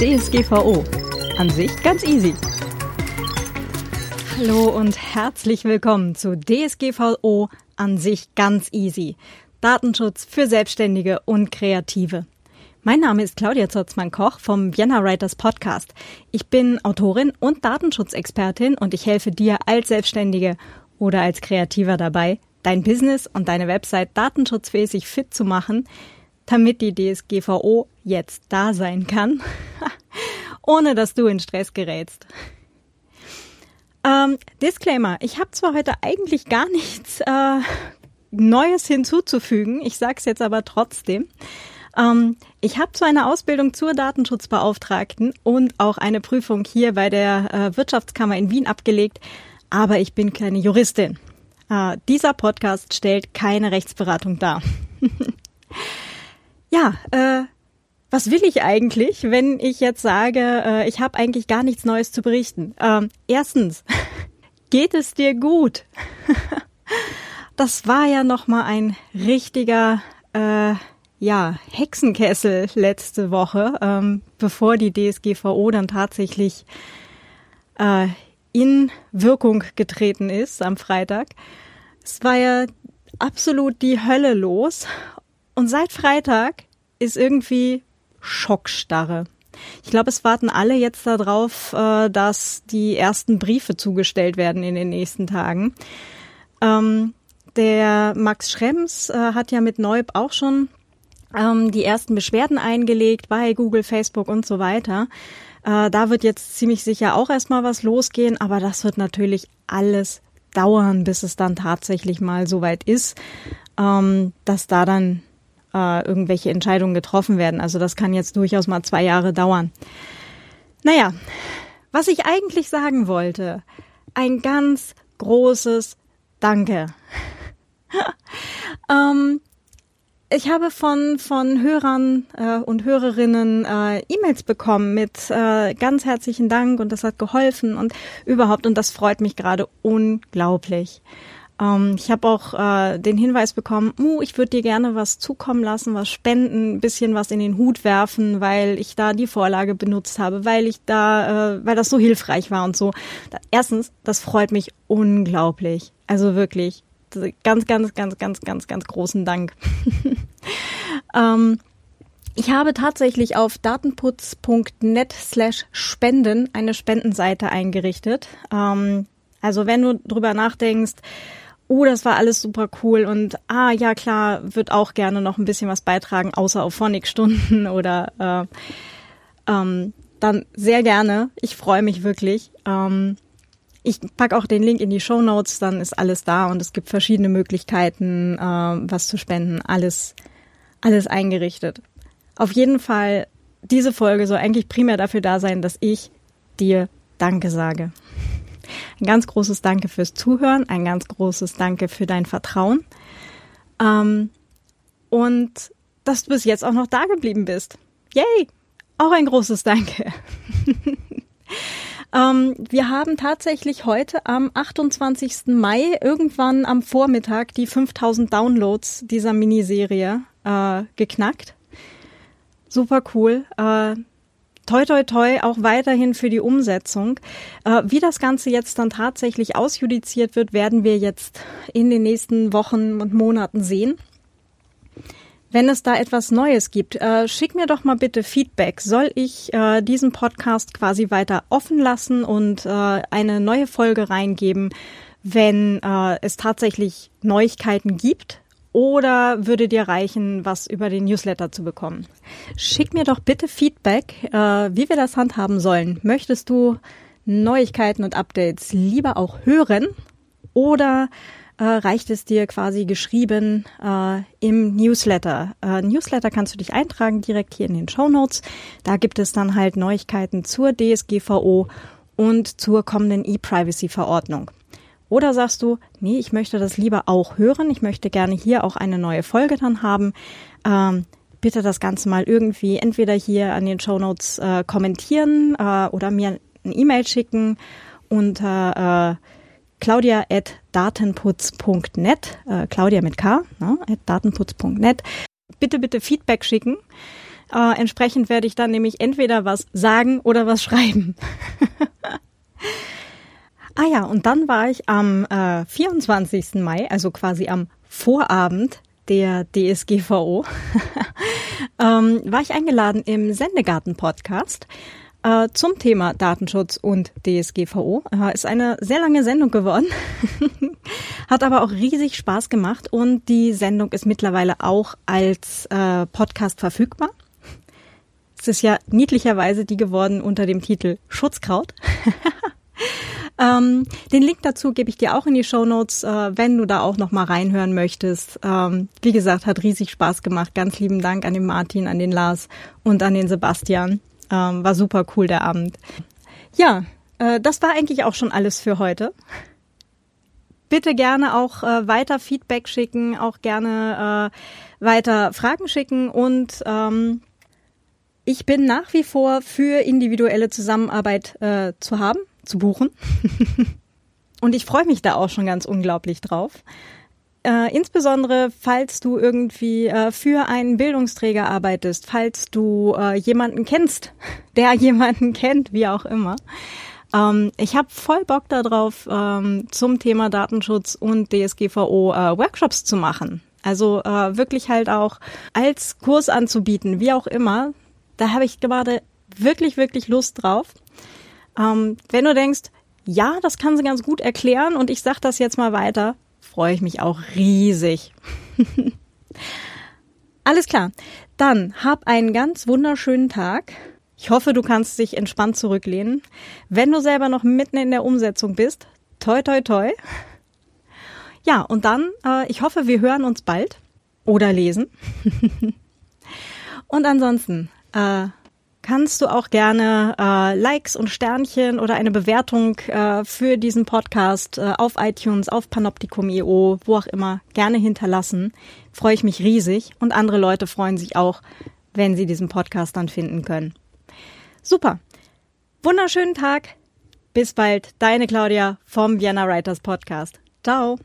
DSGVO. An sich ganz easy. Hallo und herzlich willkommen zu DSGVO an sich ganz easy. Datenschutz für Selbstständige und Kreative. Mein Name ist Claudia Zotzmann-Koch vom Vienna Writers Podcast. Ich bin Autorin und Datenschutzexpertin und ich helfe dir als Selbstständige oder als Kreativer dabei, dein Business und deine Website datenschutzmäßig fit zu machen, damit die DSGVO jetzt da sein kann, ohne dass du in Stress gerätst. Ähm, Disclaimer, ich habe zwar heute eigentlich gar nichts äh, Neues hinzuzufügen, ich sage es jetzt aber trotzdem. Ähm, ich habe zwar eine Ausbildung zur Datenschutzbeauftragten und auch eine Prüfung hier bei der äh, Wirtschaftskammer in Wien abgelegt, aber ich bin keine Juristin. Äh, dieser Podcast stellt keine Rechtsberatung dar. ja, äh, was will ich eigentlich, wenn ich jetzt sage, äh, ich habe eigentlich gar nichts Neues zu berichten? Ähm, erstens, geht es dir gut? das war ja noch mal ein richtiger äh, ja Hexenkessel letzte Woche, ähm, bevor die DSGVO dann tatsächlich äh, in Wirkung getreten ist am Freitag. Es war ja absolut die Hölle los und seit Freitag ist irgendwie Schockstarre. Ich glaube, es warten alle jetzt darauf, äh, dass die ersten Briefe zugestellt werden in den nächsten Tagen. Ähm, der Max Schrems äh, hat ja mit Neub auch schon ähm, die ersten Beschwerden eingelegt bei Google, Facebook und so weiter. Äh, da wird jetzt ziemlich sicher auch erstmal was losgehen, aber das wird natürlich alles dauern, bis es dann tatsächlich mal so weit ist, ähm, dass da dann äh, irgendwelche Entscheidungen getroffen werden. Also das kann jetzt durchaus mal zwei Jahre dauern. Naja, was ich eigentlich sagen wollte, ein ganz großes Danke. ähm, ich habe von, von Hörern äh, und Hörerinnen äh, E-Mails bekommen mit äh, ganz herzlichen Dank und das hat geholfen und überhaupt und das freut mich gerade unglaublich. Ähm, ich habe auch äh, den Hinweis bekommen, uh, ich würde dir gerne was zukommen lassen, was spenden, ein bisschen was in den Hut werfen, weil ich da die Vorlage benutzt habe, weil ich da, äh, weil das so hilfreich war und so. Erstens, das freut mich unglaublich. Also wirklich ganz, ganz, ganz, ganz, ganz, ganz großen Dank. ähm, ich habe tatsächlich auf datenputz.net slash spenden eine Spendenseite eingerichtet. Ähm, also wenn du drüber nachdenkst, oh, das war alles super cool und ah, ja klar, wird auch gerne noch ein bisschen was beitragen, außer auf Phonic-Stunden oder äh, ähm, dann sehr gerne. Ich freue mich wirklich. Ähm, ich pack auch den Link in die Show Notes, dann ist alles da und es gibt verschiedene Möglichkeiten, äh, was zu spenden. Alles, alles eingerichtet. Auf jeden Fall, diese Folge soll eigentlich primär dafür da sein, dass ich dir Danke sage. Ein ganz großes Danke fürs Zuhören, ein ganz großes Danke für dein Vertrauen. Ähm, und dass du bis jetzt auch noch da geblieben bist. Yay! Auch ein großes Danke. Ähm, wir haben tatsächlich heute am 28. Mai irgendwann am Vormittag die 5000 Downloads dieser Miniserie äh, geknackt. Super cool. Äh, toi toi toi auch weiterhin für die Umsetzung. Äh, wie das Ganze jetzt dann tatsächlich ausjudiziert wird, werden wir jetzt in den nächsten Wochen und Monaten sehen. Wenn es da etwas Neues gibt, äh, schick mir doch mal bitte Feedback. Soll ich äh, diesen Podcast quasi weiter offen lassen und äh, eine neue Folge reingeben, wenn äh, es tatsächlich Neuigkeiten gibt? Oder würde dir reichen, was über den Newsletter zu bekommen? Schick mir doch bitte Feedback, äh, wie wir das handhaben sollen. Möchtest du Neuigkeiten und Updates lieber auch hören oder äh, reicht es dir quasi geschrieben äh, im Newsletter. Newsletter kannst du dich eintragen direkt hier in den Show Notes. Da gibt es dann halt Neuigkeiten zur DSGVO und zur kommenden E-Privacy-Verordnung. Oder sagst du, nee, ich möchte das lieber auch hören, ich möchte gerne hier auch eine neue Folge dann haben. Ähm, bitte das Ganze mal irgendwie entweder hier an den Show Notes äh, kommentieren äh, oder mir eine E-Mail schicken unter äh, claudia.datenputz.net, äh, Claudia mit K, ne, at datenputz.net. Bitte, bitte Feedback schicken. Äh, entsprechend werde ich dann nämlich entweder was sagen oder was schreiben. Ah ja, und dann war ich am äh, 24. Mai, also quasi am Vorabend der DSGVO, ähm, war ich eingeladen im Sendegarten-Podcast äh, zum Thema Datenschutz und DSGVO. Äh, ist eine sehr lange Sendung geworden, hat aber auch riesig Spaß gemacht und die Sendung ist mittlerweile auch als äh, Podcast verfügbar. Es ist ja niedlicherweise die geworden unter dem Titel Schutzkraut. ähm, den Link dazu gebe ich dir auch in die Show Notes, äh, wenn du da auch noch mal reinhören möchtest. Ähm, wie gesagt, hat riesig Spaß gemacht. Ganz lieben Dank an den Martin, an den Lars und an den Sebastian. Ähm, war super cool der Abend. Ja, äh, das war eigentlich auch schon alles für heute. Bitte gerne auch äh, weiter Feedback schicken, auch gerne äh, weiter Fragen schicken und ähm, ich bin nach wie vor für individuelle Zusammenarbeit äh, zu haben, zu buchen. und ich freue mich da auch schon ganz unglaublich drauf. Äh, insbesondere, falls du irgendwie äh, für einen Bildungsträger arbeitest, falls du äh, jemanden kennst, der jemanden kennt, wie auch immer. Ähm, ich habe voll Bock darauf, ähm, zum Thema Datenschutz und DSGVO äh, Workshops zu machen. Also äh, wirklich halt auch als Kurs anzubieten, wie auch immer. Da habe ich gerade wirklich, wirklich Lust drauf. Ähm, wenn du denkst, ja, das kann sie ganz gut erklären und ich sag das jetzt mal weiter, freue ich mich auch riesig. Alles klar. Dann hab einen ganz wunderschönen Tag. Ich hoffe, du kannst dich entspannt zurücklehnen. Wenn du selber noch mitten in der Umsetzung bist, toi toi toi. Ja, und dann, äh, ich hoffe, wir hören uns bald oder lesen. und ansonsten, äh, kannst du auch gerne äh, Likes und Sternchen oder eine Bewertung äh, für diesen Podcast äh, auf iTunes, auf Panoptikum.io, wo auch immer, gerne hinterlassen. Freue ich mich riesig und andere Leute freuen sich auch, wenn sie diesen Podcast dann finden können. Super. Wunderschönen Tag. Bis bald. Deine Claudia vom Vienna Writers Podcast. Ciao.